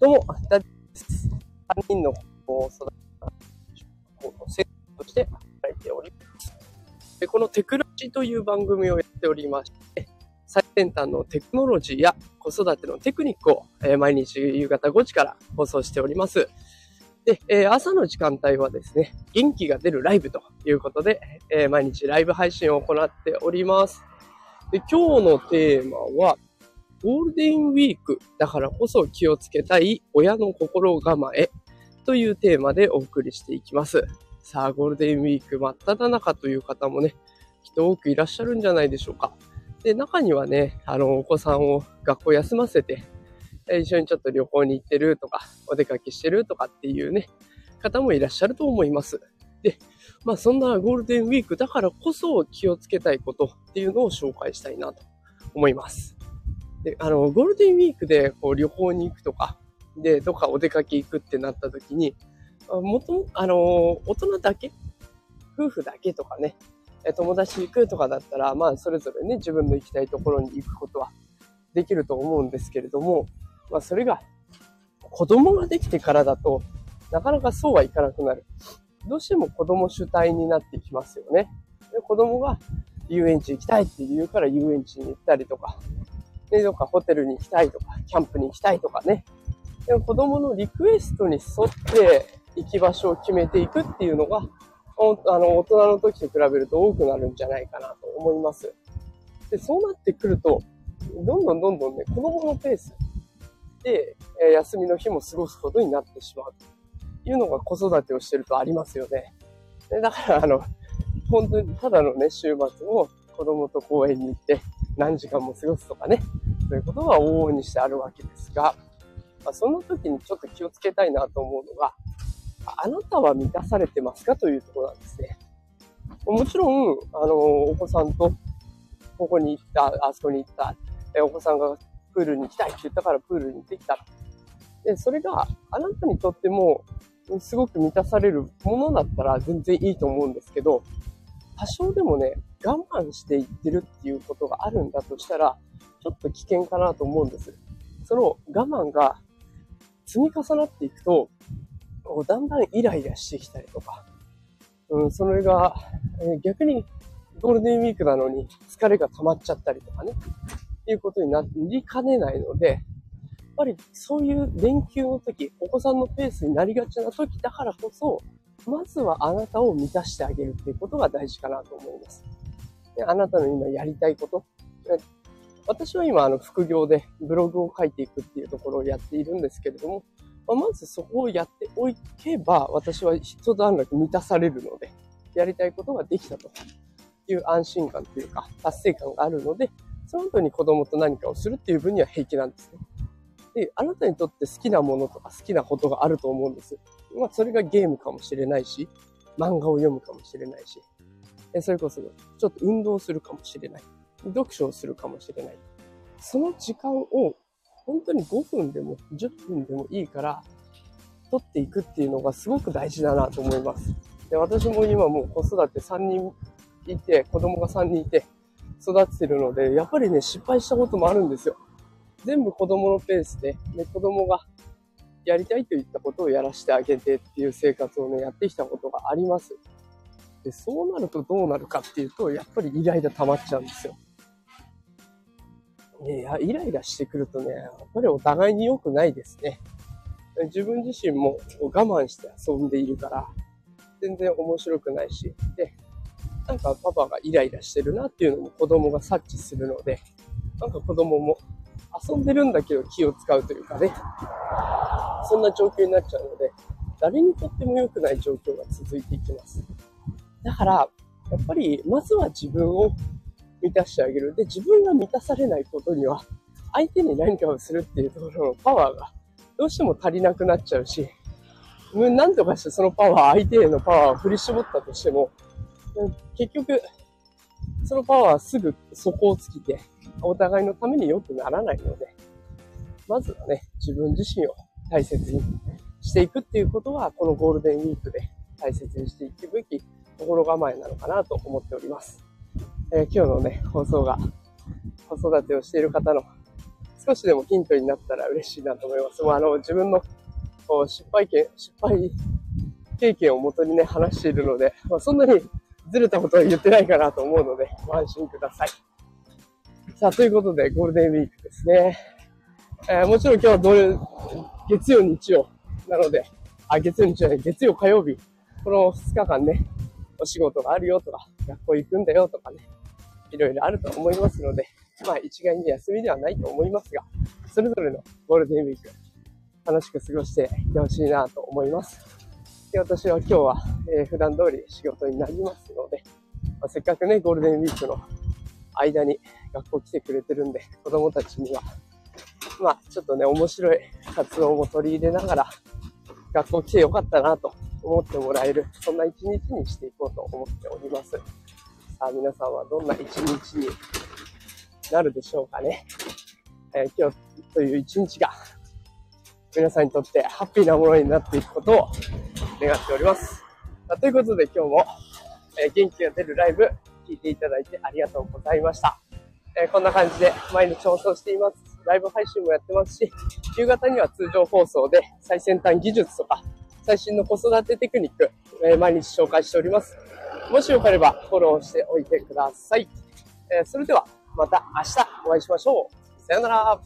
どうも、ダディです。3人の子を育てた子の生徒として働いております。でこのテクラジという番組をやっておりまして、最先端のテクノロジーや子育てのテクニックを、えー毎日夕方5時から放送しております。で、えー朝の時間帯はですね、元気が出るライブということで、えー毎日ライブ配信を行っております。で、今日のテーマは、ゴールデンウィークだからこそ気をつけたい親の心構えというテーマでお送りしていきます。さあ、ゴールデンウィーク真っ只中という方もね、きっと多くいらっしゃるんじゃないでしょうか。で、中にはね、あの、お子さんを学校休ませて、一緒にちょっと旅行に行ってるとか、お出かけしてるとかっていうね、方もいらっしゃると思います。で、まあそんなゴールデンウィークだからこそ気をつけたいことっていうのを紹介したいなと思います。で、あの、ゴールデンウィークでこう旅行に行くとか、で、どっかお出かけ行くってなった時に、もとも、あの、大人だけ夫婦だけとかね、友達行くとかだったら、まあ、それぞれね、自分の行きたいところに行くことはできると思うんですけれども、まあ、それが、子供ができてからだと、なかなかそうはいかなくなる。どうしても子供主体になってきますよね。で子供が遊園地行きたいって言うから遊園地に行ったりとか、で、どっかホテルに行きたいとか、キャンプに行きたいとかね。でも子供のリクエストに沿って行き場所を決めていくっていうのが、あの、大人の時と比べると多くなるんじゃないかなと思います。で、そうなってくると、どんどんどんどんね、子供のペースで、え休みの日も過ごすことになってしまうというのが子育てをしてるとありますよね。でだから、あの、本当にただのね、週末も子供と公園に行って何時間も過ごすとかね、そういうことが往々にしてあるわけですが、まあ、その時にちょっと気をつけたいなと思うのが、あなたは満たされてますかというところなんですね。もちろん、あの、お子さんと、ここに行った、あそこに行った、お子さんがプールに行きたいって言ったからプールに行ってきた。で、それがあなたにとっても、すごく満たされるものだったら全然いいと思うんですけど、多少でもね、我慢していってるっていうことがあるんだとしたら、ちょっと危険かなと思うんです。その我慢が積み重なっていくと、こうだんだんイライラしてきたりとか、うん、それが、えー逆にゴールデンウィークなのに疲れが溜まっちゃったりとかね、っていうことになりかねないので、やっぱりそういう連休の時、お子さんのペースになりがちな時だからこそ、まずはあなたを満たしてあげるっていうことが大事かなと思います。であなたの今やりたいこと？私は今、あの、副業でブログを書いていくっていうところをやっているんですけれども、まあまずそこをやっておけば、私は一段落満たされるので、やりたいことができたという安心感というか、達成感があるので、その後に子供と何かをするっていう分には平気なんですね。で、あなたにとって好きなものとか好きなことがあると思うんです。まあ、それがゲームかもしれないし、漫画を読むかもしれないし、それこそ、ちょっと運動するかもしれない。読書をするかもしれない。その時間を、本当に5分でも10分でもいいから、取っていくっていうのがすごく大事だなと思います。で私も今もう子育て3人いて、子供が3人いて、育ててるので、やっぱりね、失敗したこともあるんですよ。全部子供のペースで、で子供がやりたいといったことをやらせてあげてっていう生活をね、やってきたことがあります。で、そうなるとどうなるかっていうと、やっぱりイライラ溜まっちゃうんですよ。ね、やイライラしてくるとね、やっぱりお互いに良くないですね。自分自身も我慢して遊んでいるから、全然面白くないし、で、なんかパパがイライラしてるなっていうのも子供が察知するので、なんか子供も遊んでるんだけど気を使うというかね、そんな状況になっちゃうので、誰にとっても良くない状況が続いていきます。だから、やっぱり、まずは自分を満たしてあげる。で、自分が満たされないことには、相手に何かをするっていうところのパワーが、どうしても足りなくなっちゃうし、うんなんとかしてそのパワー、相手へのパワーを振り絞ったとしても、結局、そのパワーはすぐ底を尽きて、お互いのために良くならないので、まずはね、自分自身を大切にしていくっていうことは、このゴールデンウィークで大切にしていくべき心構えなのかなと思っております。えー今日のね、放送が子育てをしている方の少しでもヒントになったら嬉しいなと思います。もうあの、自分のこう失敗経、失敗経験をもとにね、話しているので、まあ、そんなにずれたことは言ってないかなと思うので、ご安心ください。さあ、ということで、ゴールデンウィークですね。えー、もちろん今日はどれ、月曜、日曜なので、あ、月曜、日曜ね、月曜、火曜日、この2日間ね、お仕事があるよとか、学校行くんだよとかね、いろいろあると思いますので、まあ一概に休みではないと思いますが、それぞれのゴールデンウィーク、楽しく過ごしていってほしいなと思います。で私は今日は、えー、普段通り仕事になりますので、まあ、せっかくね、ゴールデンウィークの間に学校来てくれてるんで、子供たちには、まあ、ちょっとね、面白い活動も取り入れながら、学校来てよかったなと思ってもらえる、そんな一日にしていこうと思っております。さあ、皆さんはどんな一日になるでしょうかね。えー、今日という一日が皆さんにとってハッピーなものになっていくことを願っております。さということで今日も、えー、元気が出るライブ聞いていただいてありがとうございました。えー、こんな感じで毎日放送しています。ライブ配信もやってますし、夕方には通常放送で最先端技術とか最新の子育てテクニック、えー、毎日紹介しております。もしよければフォローしておいてください。えー、それでは、また明日お会いしましょう。さよなら。